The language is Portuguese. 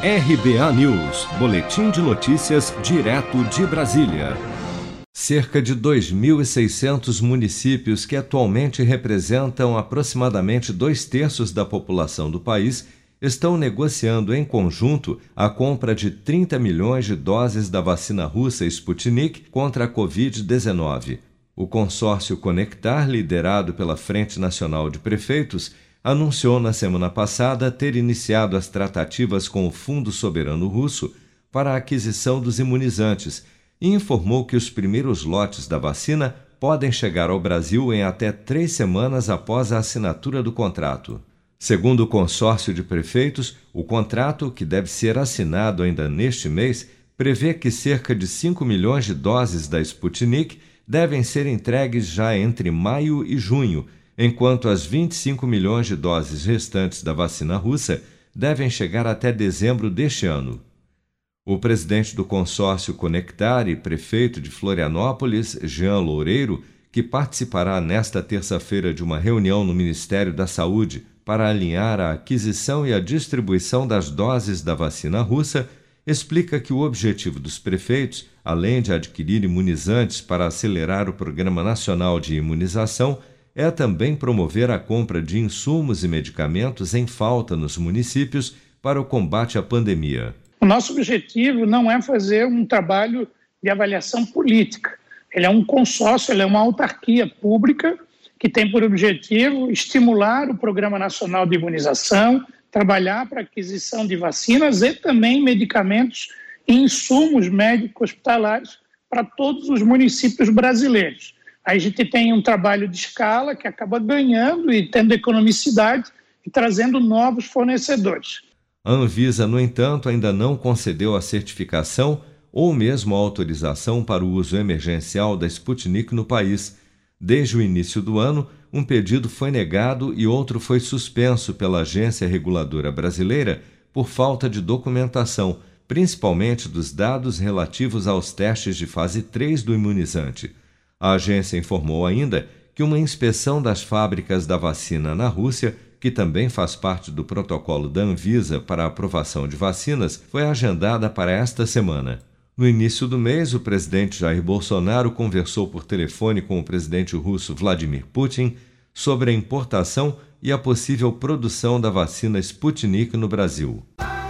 RBA News, Boletim de Notícias, direto de Brasília. Cerca de 2.600 municípios, que atualmente representam aproximadamente dois terços da população do país, estão negociando em conjunto a compra de 30 milhões de doses da vacina russa Sputnik contra a Covid-19. O consórcio Conectar, liderado pela Frente Nacional de Prefeitos, anunciou na semana passada ter iniciado as tratativas com o Fundo Soberano Russo para a aquisição dos imunizantes e informou que os primeiros lotes da vacina podem chegar ao Brasil em até três semanas após a assinatura do contrato. Segundo o consórcio de prefeitos, o contrato, que deve ser assinado ainda neste mês, prevê que cerca de 5 milhões de doses da Sputnik devem ser entregues já entre maio e junho enquanto as 25 milhões de doses restantes da vacina russa devem chegar até dezembro deste ano. O presidente do consórcio Conectar e prefeito de Florianópolis, Jean Loureiro, que participará nesta terça-feira de uma reunião no Ministério da Saúde para alinhar a aquisição e a distribuição das doses da vacina russa, explica que o objetivo dos prefeitos, além de adquirir imunizantes para acelerar o Programa Nacional de Imunização, é também promover a compra de insumos e medicamentos em falta nos municípios para o combate à pandemia. O nosso objetivo não é fazer um trabalho de avaliação política. Ele é um consórcio, ele é uma autarquia pública que tem por objetivo estimular o Programa Nacional de Imunização, trabalhar para aquisição de vacinas e também medicamentos e insumos médicos hospitalares para todos os municípios brasileiros. A gente tem um trabalho de escala que acaba ganhando e tendo economicidade e trazendo novos fornecedores. A Anvisa, no entanto, ainda não concedeu a certificação ou mesmo a autorização para o uso emergencial da Sputnik no país. Desde o início do ano, um pedido foi negado e outro foi suspenso pela Agência Reguladora Brasileira por falta de documentação, principalmente dos dados relativos aos testes de fase 3 do imunizante. A agência informou ainda que uma inspeção das fábricas da vacina na Rússia, que também faz parte do protocolo da Anvisa para a aprovação de vacinas, foi agendada para esta semana. No início do mês, o presidente Jair Bolsonaro conversou por telefone com o presidente russo Vladimir Putin sobre a importação e a possível produção da vacina Sputnik no Brasil.